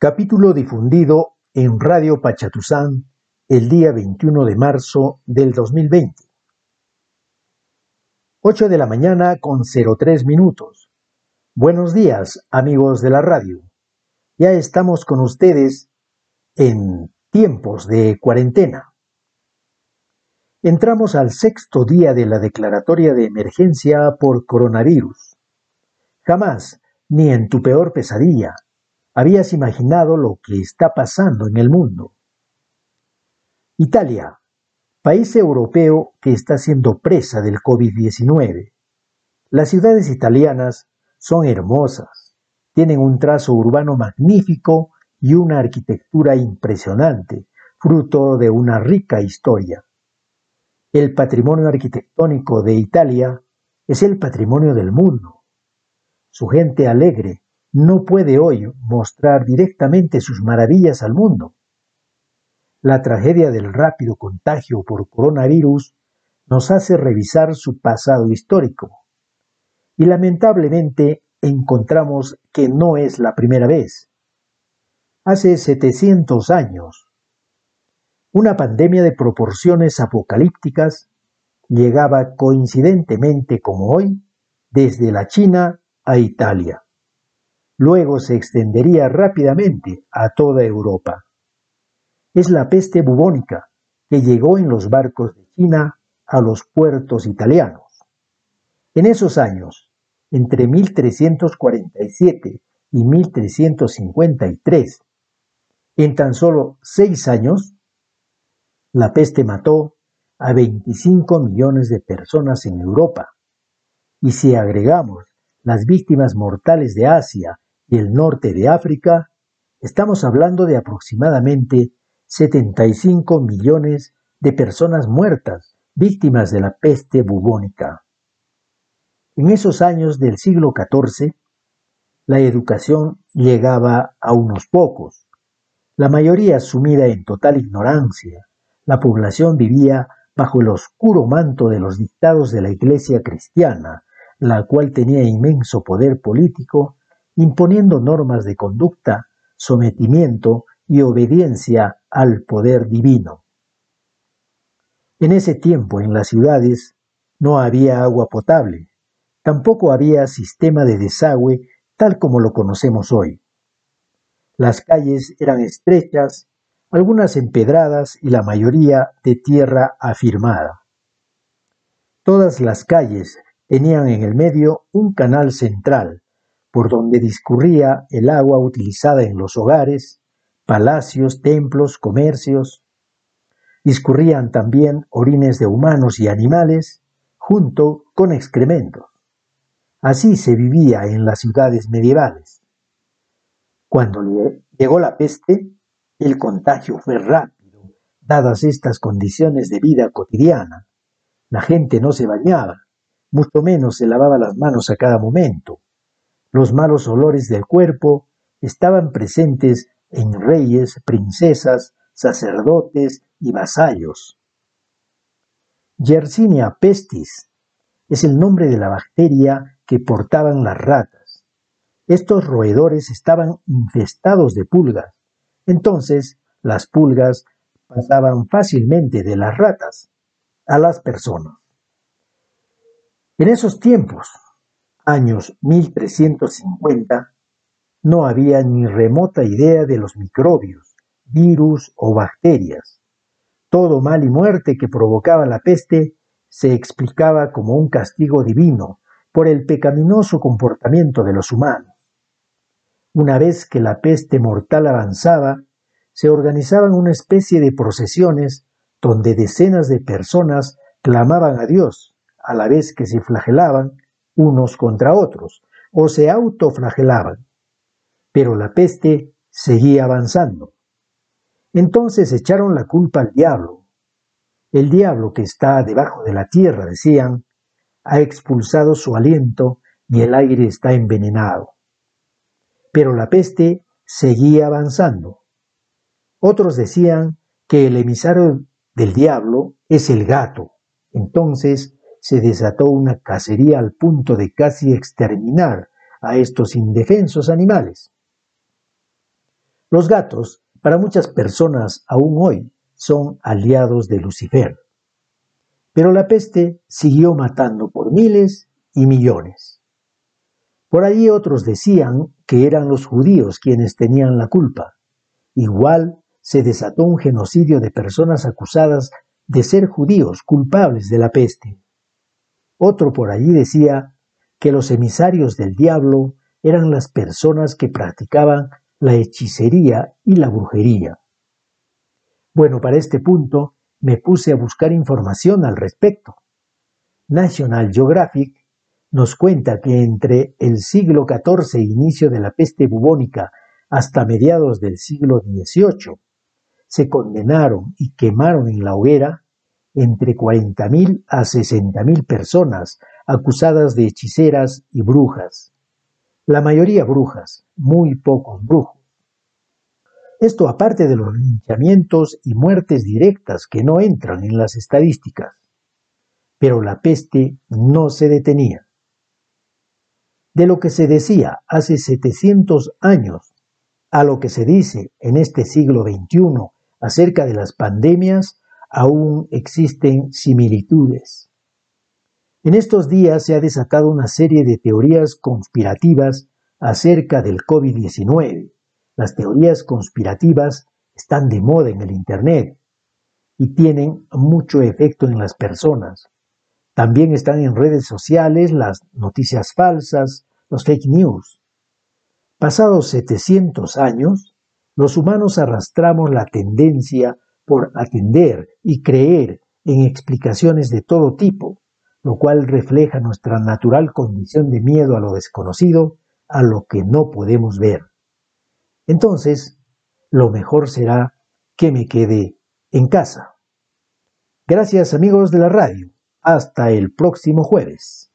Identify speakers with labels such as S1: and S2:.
S1: Capítulo difundido en Radio Pachatuzán el día 21 de marzo del 2020. 8 de la mañana con 03 minutos. Buenos días, amigos de la radio. Ya estamos con ustedes en tiempos de cuarentena. Entramos al sexto día de la declaratoria de emergencia por coronavirus. Jamás, ni en tu peor pesadilla, habías imaginado lo que está pasando en el mundo. Italia, país europeo que está siendo presa del COVID-19. Las ciudades italianas son hermosas, tienen un trazo urbano magnífico y una arquitectura impresionante, fruto de una rica historia. El patrimonio arquitectónico de Italia es el patrimonio del mundo. Su gente alegre no puede hoy mostrar directamente sus maravillas al mundo. La tragedia del rápido contagio por coronavirus nos hace revisar su pasado histórico. Y lamentablemente encontramos que no es la primera vez. Hace 700 años, una pandemia de proporciones apocalípticas llegaba coincidentemente como hoy desde la China a Italia. Luego se extendería rápidamente a toda Europa. Es la peste bubónica que llegó en los barcos de China a los puertos italianos. En esos años, entre 1347 y 1353, en tan solo seis años, la peste mató a 25 millones de personas en Europa. Y si agregamos las víctimas mortales de Asia y el norte de África, estamos hablando de aproximadamente 75 millones de personas muertas, víctimas de la peste bubónica. En esos años del siglo XIV, la educación llegaba a unos pocos, la mayoría sumida en total ignorancia, la población vivía bajo el oscuro manto de los dictados de la Iglesia cristiana, la cual tenía inmenso poder político, imponiendo normas de conducta, sometimiento y obediencia al poder divino. En ese tiempo en las ciudades no había agua potable, tampoco había sistema de desagüe tal como lo conocemos hoy. Las calles eran estrechas algunas empedradas y la mayoría de tierra afirmada. Todas las calles tenían en el medio un canal central, por donde discurría el agua utilizada en los hogares, palacios, templos, comercios. Discurrían también orines de humanos y animales, junto con excrementos. Así se vivía en las ciudades medievales. Cuando llegó la peste, el contagio fue rápido, dadas estas condiciones de vida cotidiana. La gente no se bañaba, mucho menos se lavaba las manos a cada momento. Los malos olores del cuerpo estaban presentes en reyes, princesas, sacerdotes y vasallos. Yersinia pestis es el nombre de la bacteria que portaban las ratas. Estos roedores estaban infestados de pulgas entonces las pulgas pasaban fácilmente de las ratas a las personas. En esos tiempos, años 1350, no había ni remota idea de los microbios, virus o bacterias. Todo mal y muerte que provocaba la peste se explicaba como un castigo divino por el pecaminoso comportamiento de los humanos. Una vez que la peste mortal avanzaba, se organizaban una especie de procesiones donde decenas de personas clamaban a Dios, a la vez que se flagelaban unos contra otros, o se autoflagelaban. Pero la peste seguía avanzando. Entonces echaron la culpa al diablo. El diablo que está debajo de la tierra, decían, ha expulsado su aliento y el aire está envenenado. Pero la peste seguía avanzando. Otros decían que el emisario del diablo es el gato. Entonces se desató una cacería al punto de casi exterminar a estos indefensos animales. Los gatos, para muchas personas aún hoy, son aliados de Lucifer. Pero la peste siguió matando por miles y millones. Por allí otros decían que eran los judíos quienes tenían la culpa. Igual se desató un genocidio de personas acusadas de ser judíos culpables de la peste. Otro por allí decía que los emisarios del diablo eran las personas que practicaban la hechicería y la brujería. Bueno, para este punto me puse a buscar información al respecto. National Geographic nos cuenta que entre el siglo XIV e inicio de la peste bubónica hasta mediados del siglo XVIII, se condenaron y quemaron en la hoguera entre 40.000 a 60.000 personas acusadas de hechiceras y brujas. La mayoría brujas, muy pocos brujos. Esto aparte de los linchamientos y muertes directas que no entran en las estadísticas. Pero la peste no se detenía. De lo que se decía hace 700 años a lo que se dice en este siglo XXI acerca de las pandemias, aún existen similitudes. En estos días se ha desatado una serie de teorías conspirativas acerca del COVID-19. Las teorías conspirativas están de moda en el Internet y tienen mucho efecto en las personas. También están en redes sociales las noticias falsas, los fake news. Pasados 700 años, los humanos arrastramos la tendencia por atender y creer en explicaciones de todo tipo, lo cual refleja nuestra natural condición de miedo a lo desconocido, a lo que no podemos ver. Entonces, lo mejor será que me quede en casa. Gracias amigos de la radio. Hasta el próximo jueves.